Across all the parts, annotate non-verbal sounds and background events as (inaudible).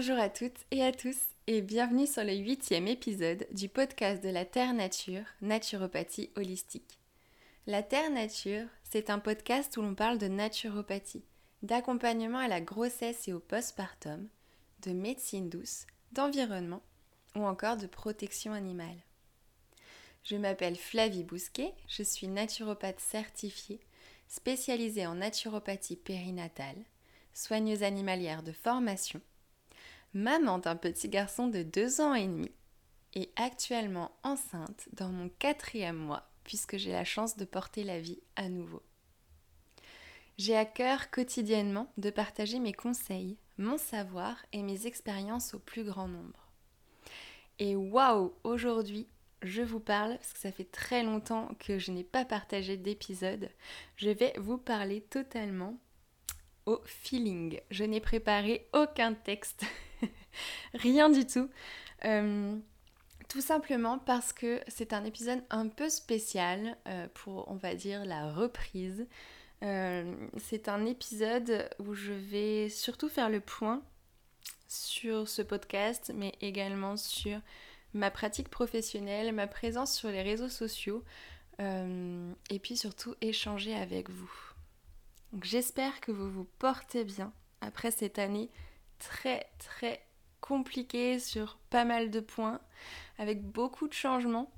Bonjour à toutes et à tous et bienvenue sur le huitième épisode du podcast de la Terre Nature, Naturopathie Holistique. La Terre Nature, c'est un podcast où l'on parle de naturopathie, d'accompagnement à la grossesse et au postpartum, de médecine douce, d'environnement ou encore de protection animale. Je m'appelle Flavie Bousquet, je suis naturopathe certifiée, spécialisée en naturopathie périnatale, soigneuse animalière de formation, maman d'un petit garçon de 2 ans et demi et actuellement enceinte dans mon quatrième mois puisque j'ai la chance de porter la vie à nouveau. J'ai à cœur quotidiennement de partager mes conseils, mon savoir et mes expériences au plus grand nombre. Et waouh, aujourd'hui, je vous parle, parce que ça fait très longtemps que je n'ai pas partagé d'épisode, je vais vous parler totalement au feeling. Je n'ai préparé aucun texte, (laughs) (laughs) rien du tout. Euh, tout simplement parce que c'est un épisode un peu spécial euh, pour, on va dire, la reprise. Euh, c'est un épisode où je vais surtout faire le point sur ce podcast, mais également sur ma pratique professionnelle, ma présence sur les réseaux sociaux, et puis surtout échanger avec vous. J'espère que vous vous portez bien après cette année très très compliquée sur pas mal de points, avec beaucoup de changements.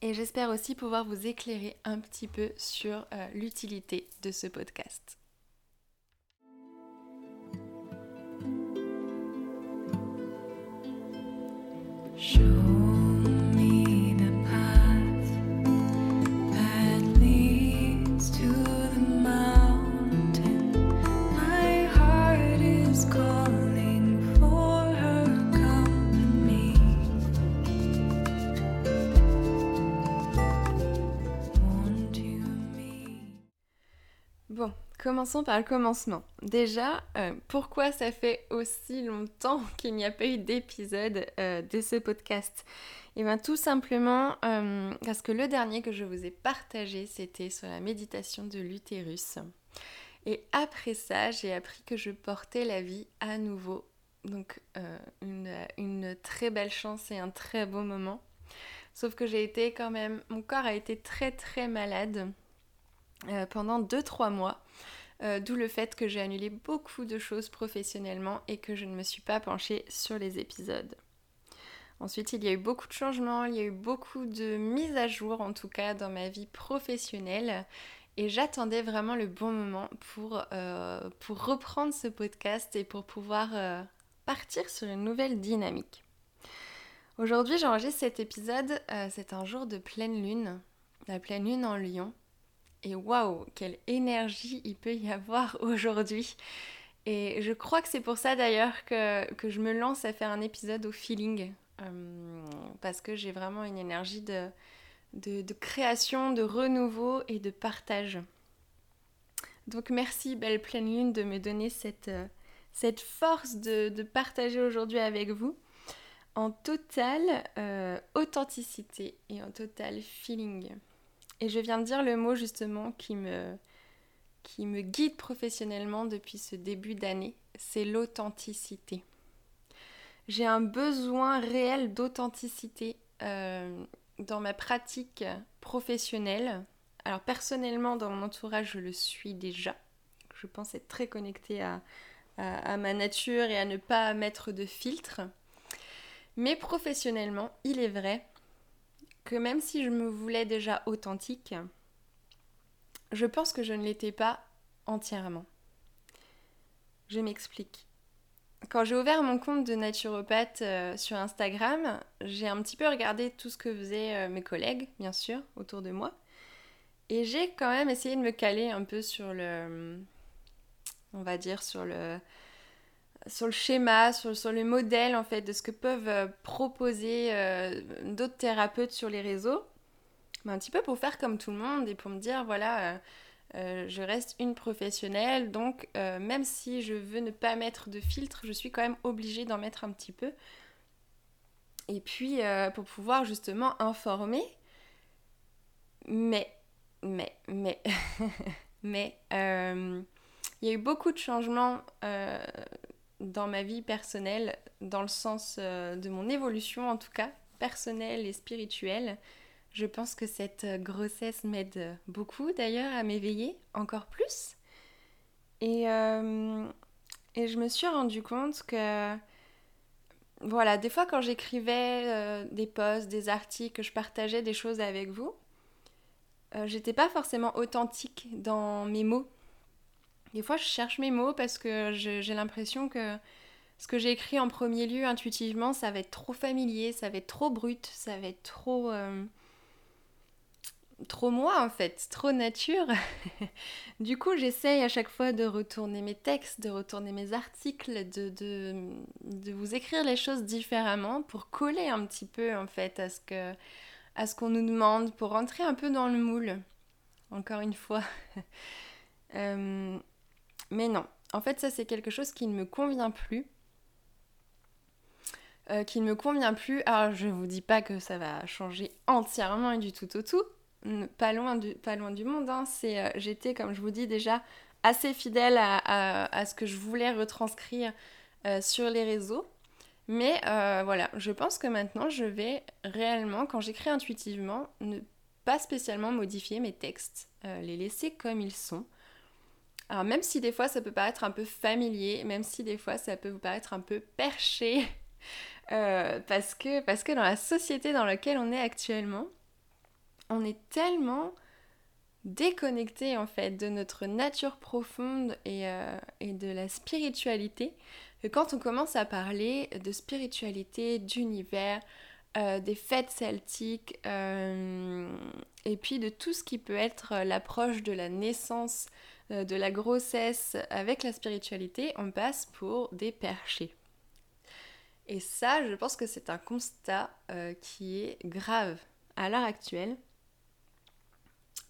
Et j'espère aussi pouvoir vous éclairer un petit peu sur euh, l'utilité de ce podcast. Commençons par le commencement. Déjà, euh, pourquoi ça fait aussi longtemps (laughs) qu'il n'y a pas eu d'épisode euh, de ce podcast? Eh bien tout simplement euh, parce que le dernier que je vous ai partagé, c'était sur la méditation de l'utérus. Et après ça, j'ai appris que je portais la vie à nouveau. Donc une, très belle chance et un très beau moment. Sauf que j'ai été quand même, mon corps a été très très malade pendant 2-3 mois. Euh, d'où le fait que j'ai annulé beaucoup de choses professionnellement et que je ne me suis pas penchée sur les épisodes. Ensuite, il y a eu beaucoup de changements, il y a eu beaucoup de mises à jour en tout cas dans ma vie professionnelle et j'attendais vraiment le bon moment pour, euh, pour reprendre ce podcast et pour pouvoir partir sur une nouvelle dynamique. Aujourd'hui, j'enregistre cet épisode, c'est un jour de pleine lune, la pleine lune en Lyon. Et waouh, quelle énergie il peut y avoir (laughs) aujourd'hui. Et je crois que c'est pour ça d'ailleurs que, je me lance à faire un épisode au feeling. Euh, parce que j'ai vraiment une énergie de, de, création, de renouveau et de partage. Donc merci Belle Pleine Lune de me donner cette, euh, cette force de, partager aujourd'hui avec vous en totale euh, authenticité et en total feeling. Et je viens de dire le mot justement qui me, guide professionnellement depuis ce début d'année, c'est l'authenticité. J'ai un besoin réel d'authenticité euh, dans ma pratique professionnelle. Alors personnellement, dans mon entourage, je le suis déjà. Je pense être très connectée à ma nature et à ne pas mettre de filtre. Mais professionnellement, il est vrai même si je me voulais déjà authentique, je pense que je ne l'étais pas entièrement. Je m'explique. Quand j'ai ouvert mon compte de naturopathe euh, sur Instagram, j'ai un petit peu regardé tout ce que faisaient euh, mes collègues, bien sûr, autour de moi. Et j'ai quand même essayé de me caler un peu sur le... On va dire sur le sur le schéma, sur, le modèle en fait de ce que peuvent euh, proposer euh, d'autres thérapeutes sur les réseaux. Mais un petit peu pour faire comme tout le monde et pour me dire voilà, euh, je reste une professionnelle, donc même si je veux ne pas mettre de filtre, je suis quand même obligée d'en mettre un petit peu. Et puis pour pouvoir justement informer. Mais, mais, mais, (laughs) mais, il y a eu beaucoup de changements dans ma vie personnelle, dans le sens euh, de mon évolution en tout cas, personnelle et spirituelle. Je pense que cette grossesse m'aide beaucoup d'ailleurs à m'éveiller encore plus. Et, euh, et, je me suis rendu compte que, voilà, des fois quand j'écrivais euh, des posts, des articles, que je partageais des choses avec vous, j'étais pas forcément authentique dans mes mots des fois, je cherche mes mots parce que j'ai l'impression que ce que j'ai écrit en premier lieu intuitivement, ça va être trop familier, ça va être trop brut, ça va être trop. Euh, trop moi en fait, trop nature. (laughs) du coup, j'essaye à chaque fois de retourner mes textes, de retourner mes articles, de, de, vous écrire les choses différemment pour coller un petit peu en fait à ce que ce qu'on nous demande, pour rentrer un peu dans le moule. Encore une fois. (laughs) euh, mais non, en fait ça c'est quelque chose qui ne me convient plus. Euh, qui ne me convient plus. Alors je ne vous dis pas que ça va changer entièrement et du tout au tout. Pas loin du, monde. Hein. Euh, j'étais, comme je vous dis déjà, assez fidèle à, ce que je voulais retranscrire euh, sur les réseaux. Mais voilà, je pense que maintenant je vais réellement, quand j'écris intuitivement, ne pas spécialement modifier mes textes, les laisser comme ils sont. Alors même si des fois ça peut paraître un peu familier, même si des fois ça peut vous paraître un peu perché, (laughs) euh, parce, que, parce que dans la société dans laquelle on est actuellement, on est tellement déconnecté en fait de notre nature profonde et, euh, de la spiritualité que quand on commence à parler de spiritualité, d'univers, euh, des fêtes celtiques et puis de tout ce qui peut être l'approche de la naissance euh, de la grossesse avec la spiritualité, on passe pour des perchés. Et ça, je pense que c'est un constat euh, qui est grave à l'heure actuelle.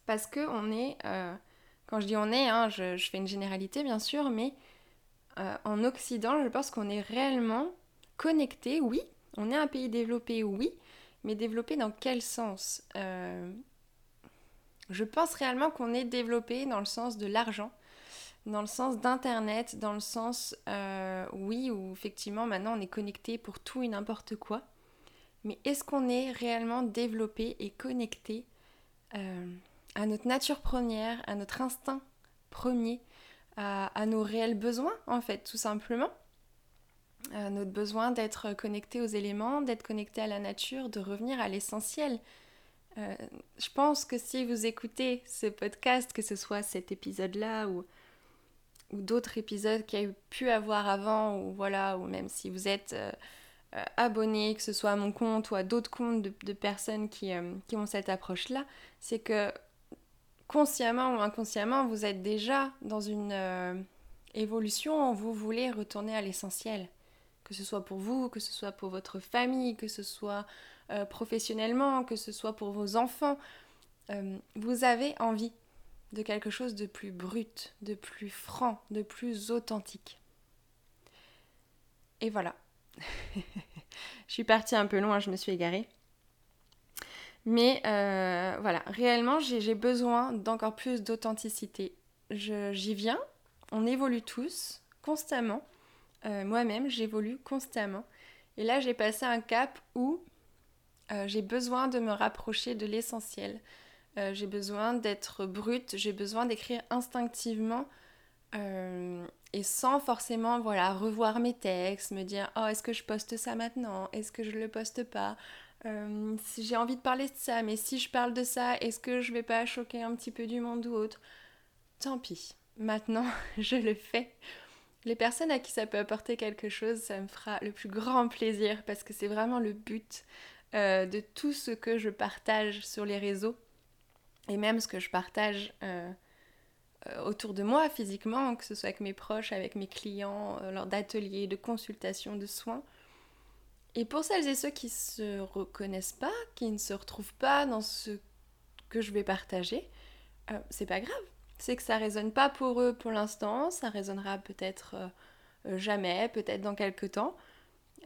Parce que on est, euh, quand je dis on est, hein, je, fais une généralité bien sûr, mais en Occident, je pense qu'on est réellement connecté, oui. On est un pays développé, oui. Mais développé dans quel sens je pense réellement qu'on est développé dans le sens de l'argent, dans le sens d'Internet, dans le sens, euh, oui, où effectivement maintenant on est connecté pour tout et n'importe quoi. Mais est-ce qu'on est réellement développé et connecté euh, à notre nature première, à notre instinct premier, à, nos réels besoins en fait, tout simplement? Notre besoin d'être connecté aux éléments, d'être connecté à la nature, de revenir à l'essentiel, euh, je pense que si vous écoutez ce podcast, que ce soit cet épisode-là ou, d'autres épisodes qu'il y a pu avoir avant, ou voilà, ou même si vous êtes euh, euh, abonné, que ce soit à mon compte ou à d'autres comptes de, personnes qui, qui, ont cette approche-là, c'est que consciemment ou inconsciemment, vous êtes déjà dans une évolution où vous voulez retourner à l'essentiel. Que ce soit pour vous, que ce soit pour votre famille, que ce soit euh, professionnellement, que ce soit pour vos enfants, euh, vous avez envie de quelque chose de plus brut, de plus franc, de plus authentique. Et voilà. (laughs) je suis partie un peu loin, je me suis égarée. Mais euh, voilà, réellement, j'ai besoin d'encore plus d'authenticité. J'y viens, on évolue tous, constamment. Moi-même, j'évolue constamment. Et là, j'ai passé un cap où euh, j'ai besoin de me rapprocher de l'essentiel. Euh, j'ai besoin d'être brute, j'ai besoin d'écrire instinctivement euh, et sans forcément voilà, revoir mes textes, me dire oh est-ce que je poste ça maintenant, est-ce que je le poste pas, j'ai envie de parler de ça, mais si je parle de ça, est-ce que je vais pas choquer un petit peu du monde ou autre? Tant pis, maintenant (laughs) je le fais. Les personnes à qui ça peut apporter quelque chose, ça me fera le plus grand plaisir parce que c'est vraiment le but euh, de tout ce que je partage sur les réseaux et même ce que je partage euh, euh, autour de moi physiquement, que ce soit avec mes proches, avec mes clients, lors d'ateliers, de consultations, de soins. Et pour celles et ceux qui ne se reconnaissent pas, qui ne se retrouvent pas dans ce que je vais partager, c'est pas grave. C'est que ça résonne pas pour eux pour l'instant, ça résonnera peut-être jamais, peut-être dans quelques temps.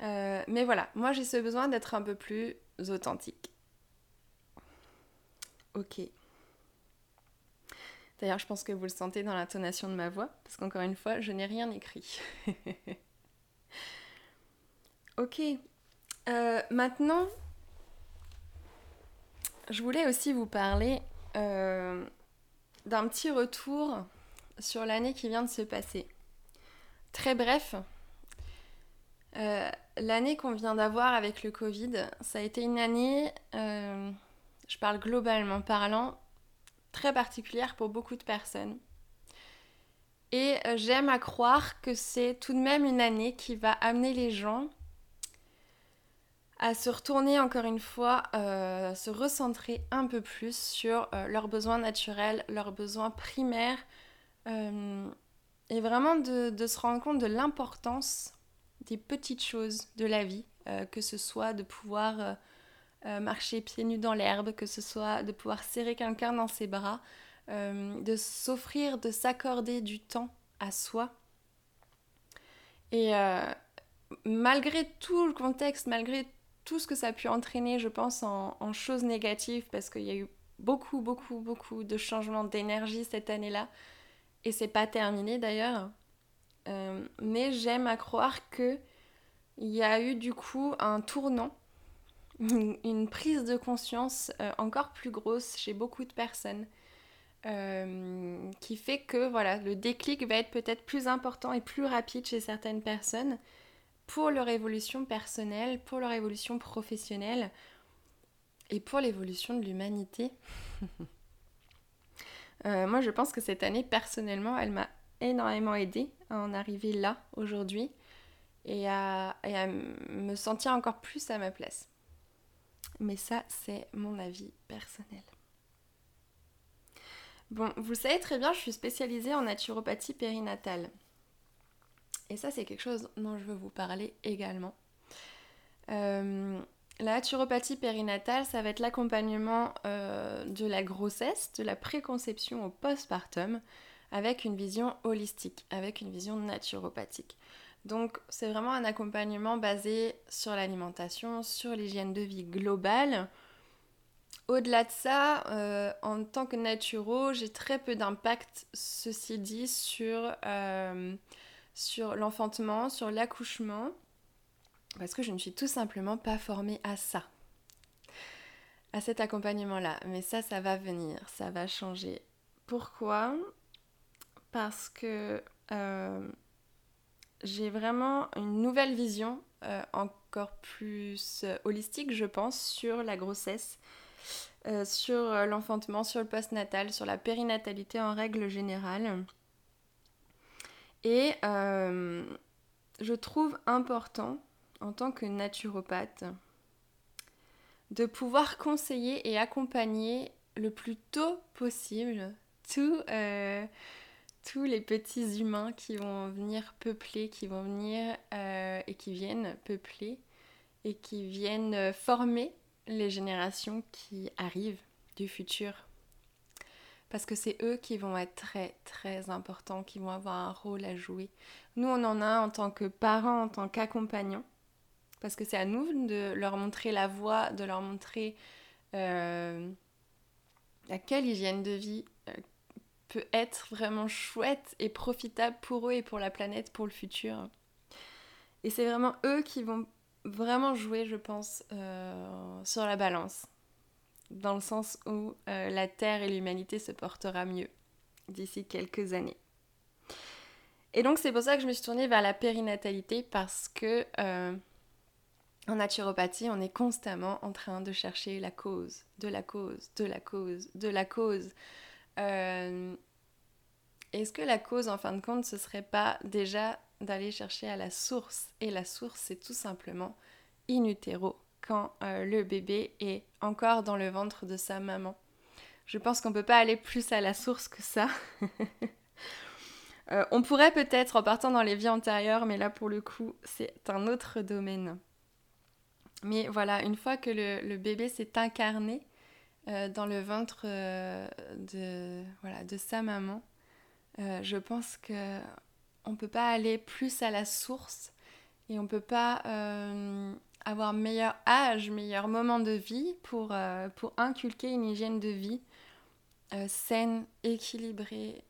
Euh, mais voilà, moi j'ai ce besoin d'être un peu plus authentique. Ok. D'ailleurs, je pense que vous le sentez dans l'intonation de ma voix, parce qu'encore une fois, je n'ai rien écrit. (laughs) ok. Euh, maintenant, je voulais aussi vous parler euh, d'un petit retour sur l'année qui vient de se passer. Très bref, euh, l'année qu'on vient d'avoir avec le Covid, ça a été une année, je parle globalement parlant, très particulière pour beaucoup de personnes. Et euh, j'aime à croire que c'est tout de même une année qui va amener les gens à se retourner encore une fois, euh, se recentrer un peu plus sur euh, leurs besoins naturels, leurs besoins primaires, et vraiment de, de, se rendre compte de l'importance des petites choses de la vie, que ce soit de pouvoir marcher pieds nus dans l'herbe, que ce soit de pouvoir serrer quelqu'un dans ses bras, euh, de s'offrir, de s'accorder du temps à soi. Et euh, malgré tout le contexte, malgré tout ce que ça a pu entraîner, je pense, en, choses négatives, parce qu'il y a eu beaucoup, beaucoup, beaucoup de changements d'énergie cette année-là, et c'est pas terminé d'ailleurs. Euh, mais j'aime à croire que il y a eu du coup un tournant, (laughs) une, prise de conscience encore plus grosse chez beaucoup de personnes euh, qui fait que voilà, le déclic va être peut-être plus important et plus rapide chez certaines personnes pour leur évolution personnelle, pour leur évolution professionnelle et pour l'évolution de l'humanité. (laughs) Euh, moi, je pense que cette année, personnellement, elle m'a énormément aidée à en arriver là, aujourd'hui, et à, et à me sentir encore plus à ma place. Mais ça, c'est mon avis personnel. Bon, vous le savez très bien, je suis spécialisée en naturopathie périnatale. Et ça, c'est quelque chose dont je veux vous parler également. Euh, la naturopathie périnatale, ça va être l'accompagnement euh, de la grossesse, de la préconception au postpartum, avec une vision holistique, avec une vision naturopathique. Donc c'est vraiment un accompagnement basé sur l'alimentation, sur l'hygiène de vie globale, au-delà de ça, euh, en tant que naturo, j'ai très peu d'impact, ceci dit, sur, sur l'enfantement, sur l'accouchement, parce que je ne suis tout simplement pas formée à ça, à cet accompagnement-là. Mais ça, ça va venir, ça va changer. Pourquoi? Parce que euh, j'ai vraiment une nouvelle vision, encore plus holistique, je pense, sur la grossesse euh, sur euh, l'enfantement, sur le postnatal, sur la périnatalité en règle générale. Et euh, je trouve important, en tant que naturopathe, de pouvoir conseiller et accompagner le plus tôt possible tous, tous les petits humains qui vont venir peupler, qui vont venir et qui viennent peupler et qui viennent former les générations qui arrivent du futur. Parce que c'est eux qui vont être très très importants, qui vont avoir un rôle à jouer. Nous, on en a en tant que parents, en tant qu'accompagnants. Parce que c'est à nous de leur montrer la voie, de leur montrer euh, à quelle hygiène de vie euh, peut être vraiment chouette et profitable pour eux et pour la planète, pour le futur. Et c'est vraiment eux qui vont vraiment jouer, je pense, euh, sur la balance. Dans le sens où euh, la Terre et l'humanité se portera mieux d'ici quelques années. Et donc c'est pour ça que je me suis tournée vers la périnatalité parce que euh, en naturopathie, on est constamment en train de chercher la cause, de la cause, de la cause, de la cause. Est-ce que la cause, en fin de compte, ce serait pas déjà d'aller chercher à la source? Et la source, c'est tout simplement in utero, quand euh, le bébé est encore dans le ventre de sa maman. Je pense qu'on ne peut pas aller plus à la source que ça. (laughs) Euh, on pourrait peut-être en partant dans les vies antérieures, mais là pour le coup, c'est un autre domaine. Mais voilà, une fois que le, bébé s'est incarné euh, dans le ventre de, voilà, de sa maman, je pense que on ne peut pas aller plus à la source et on peut pas avoir meilleur âge, meilleur moment de vie pour, euh, pour inculquer une hygiène de vie euh, saine, équilibrée,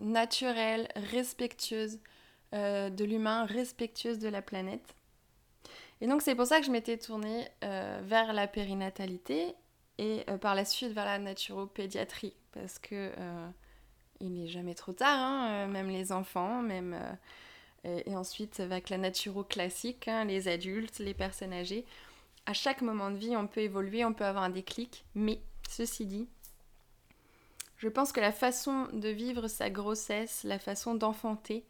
naturelle, respectueuse de l'humain, respectueuse de la planète. Et donc c'est pour ça que je m'étais tournée vers la périnatalité et par la suite vers la naturopédiatrie, parce que il n'est jamais trop tard, hein, même les enfants, même et, ensuite avec la naturo classique, hein, les adultes, les personnes âgées. À chaque moment de vie, on peut évoluer, on peut avoir un déclic, mais ceci dit, je pense que la façon de vivre sa grossesse, la façon d'enfanter,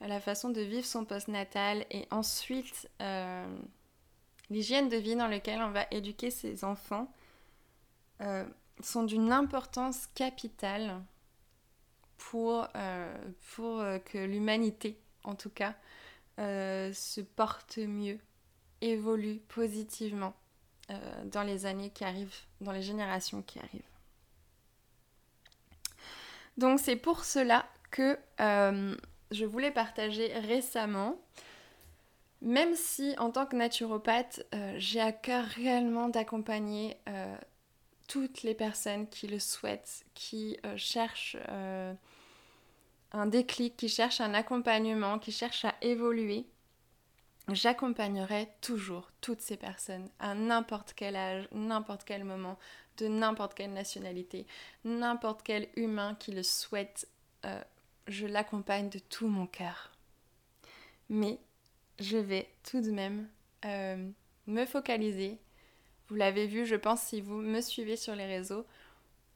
la façon de vivre son postnatal et ensuite euh, l'hygiène de vie dans laquelle on va éduquer ses enfants euh, sont d'une importance capitale pour, euh, pour que l'humanité, en tout cas, se porte mieux, évolue positivement dans les années qui arrivent, dans les générations qui arrivent. Donc c'est pour cela que euh, je voulais partager récemment, même si en tant que naturopathe, euh, j'ai à cœur réellement d'accompagner euh, toutes les personnes qui le souhaitent, qui cherchent un déclic, qui cherchent un accompagnement, qui cherchent à évoluer. J'accompagnerai toujours toutes ces personnes à n'importe quel âge, n'importe quel moment, de n'importe quelle nationalité, n'importe quel humain qui le souhaite, euh, je l'accompagne de tout mon cœur. Mais je vais tout de même euh, me focaliser, vous l'avez vu, je pense, si vous me suivez sur les réseaux,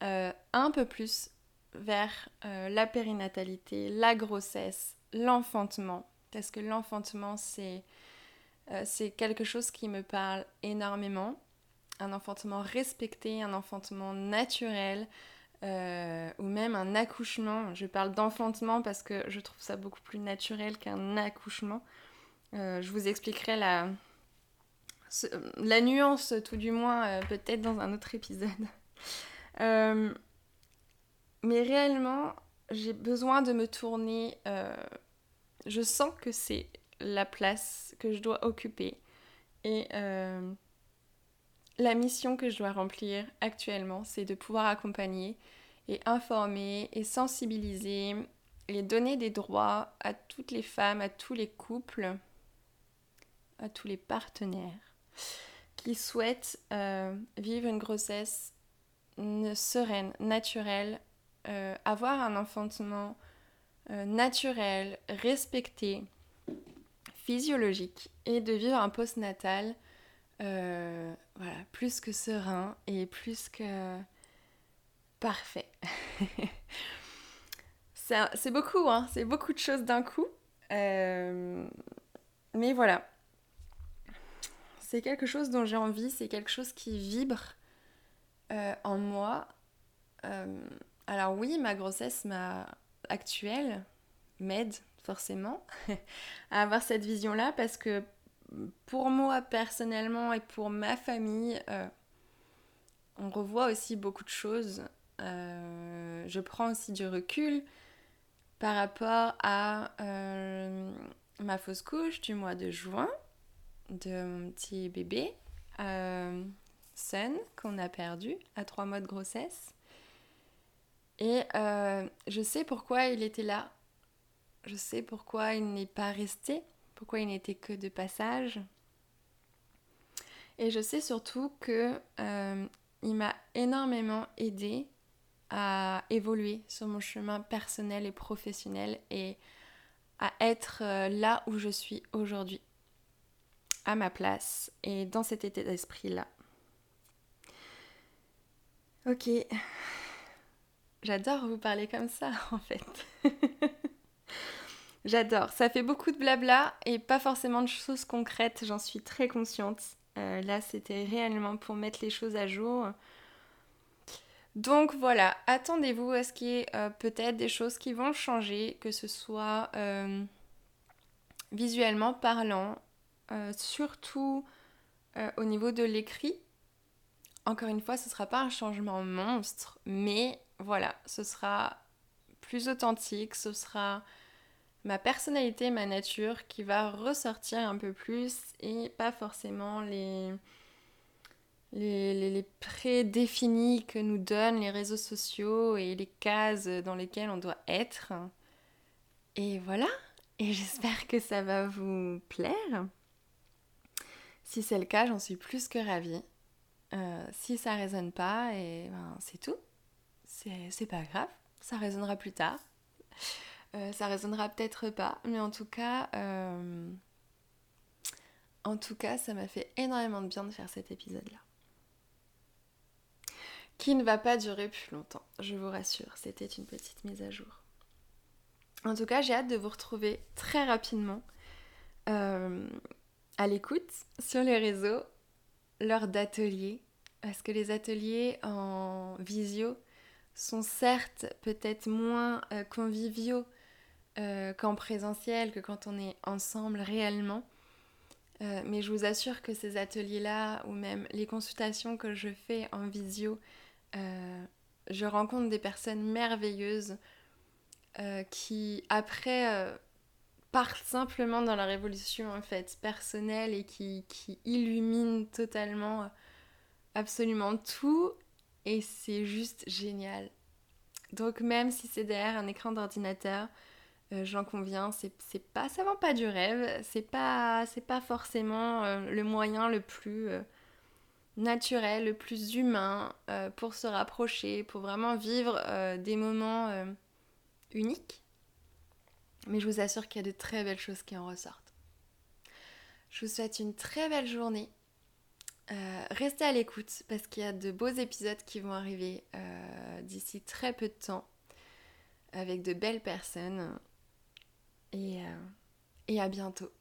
euh, un peu plus vers la périnatalité, la grossesse, l'enfantement, parce que l'enfantement, c'est c'est quelque chose qui me parle énormément un enfantement respecté, un enfantement naturel, euh, ou même un accouchement. Je parle d'enfantement parce que je trouve ça beaucoup plus naturel qu'un accouchement. Euh, je vous expliquerai la, la nuance, tout du moins, euh, peut-être dans un autre épisode. (laughs) mais réellement, j'ai besoin de me tourner. je sens que c'est la place que je dois occuper. Et la mission que je dois remplir actuellement, c'est de pouvoir accompagner et informer et sensibiliser et donner des droits à toutes les femmes, à tous les couples, à tous les partenaires qui souhaitent euh, vivre une grossesse sereine, naturelle, euh, avoir un enfantement euh, naturel, respecté, physiologique et de vivre un postnatal euh, plus que serein et plus que parfait. (laughs) c'est beaucoup, hein, c'est beaucoup de choses d'un coup. Mais voilà, c'est quelque chose dont j'ai envie, c'est quelque chose qui vibre en moi. Alors oui, ma grossesse actuelle m'aide forcément (laughs) à avoir cette vision-là parce que pour moi personnellement et pour ma famille, euh, on revoit aussi beaucoup de choses. Euh, je prends aussi du recul par rapport à euh, ma fausse couche du mois de juin de mon petit bébé, Sun, qu'on a perdu à trois mois de grossesse. Et je sais pourquoi il était là. Je sais pourquoi il n'est pas resté pourquoi il n'était que de passage. Et je sais surtout que euh, il m'a énormément aidé à évoluer sur mon chemin personnel et professionnel et à être euh, là où je suis aujourd'hui, à ma place et dans cet état d'esprit-là. Ok, j'adore vous parler comme ça (laughs) en fait. (laughs) J'adore. Ça fait beaucoup de blabla et pas forcément de choses concrètes, j'en suis très consciente. Euh, là, c'était réellement pour mettre les choses à jour. Donc voilà, attendez-vous à ce qu'il y ait euh, peut-être des choses qui vont changer, que ce soit euh, visuellement parlant, surtout au niveau de l'écrit. Encore une fois, ce ne sera pas un changement monstre, mais voilà, ce sera plus authentique, ce sera ma personnalité, ma nature qui va ressortir un peu plus et pas forcément les, prédéfinis que nous donnent les réseaux sociaux et les cases dans lesquelles on doit être. Et voilà. et j'espère que ça va vous plaire. Si c'est le cas, j'en suis plus que ravie. Euh, si ça résonne pas, et ben, c'est tout. C'est pas grave, ça résonnera plus tard. Euh, ça résonnera peut-être pas, mais en tout cas, euh, en tout cas, ça m'a fait énormément de bien de faire cet épisode-là. Qui ne va pas durer plus longtemps, je vous rassure, c'était une petite mise à jour. En tout cas, j'ai hâte de vous retrouver très rapidement à l'écoute sur les réseaux lors d'ateliers. Parce que les ateliers en visio sont certes peut-être moins euh, conviviaux euh, qu'en présentiel, que quand on est ensemble réellement. Euh, mais je vous assure que ces ateliers-là, ou même les consultations que je fais en visio, je rencontre des personnes merveilleuses qui, après partent simplement dans la révolution en fait personnelle et qui, qui illumine totalement absolument tout et c'est juste génial. Donc même si c'est derrière un écran d'ordinateur, euh, j'en conviens, c'est pas ça vend pas du rêve, c'est pas c'est pas forcément euh, le moyen le plus naturel, le plus humain pour se rapprocher, pour vraiment vivre des moments uniques mais je vous assure qu'il y a de très belles choses qui en ressortent. Je vous souhaite une très belle journée. Euh, restez à l'écoute parce qu'il y a de beaux épisodes qui vont arriver euh, d'ici très peu de temps avec de belles personnes. Et, euh, et à bientôt.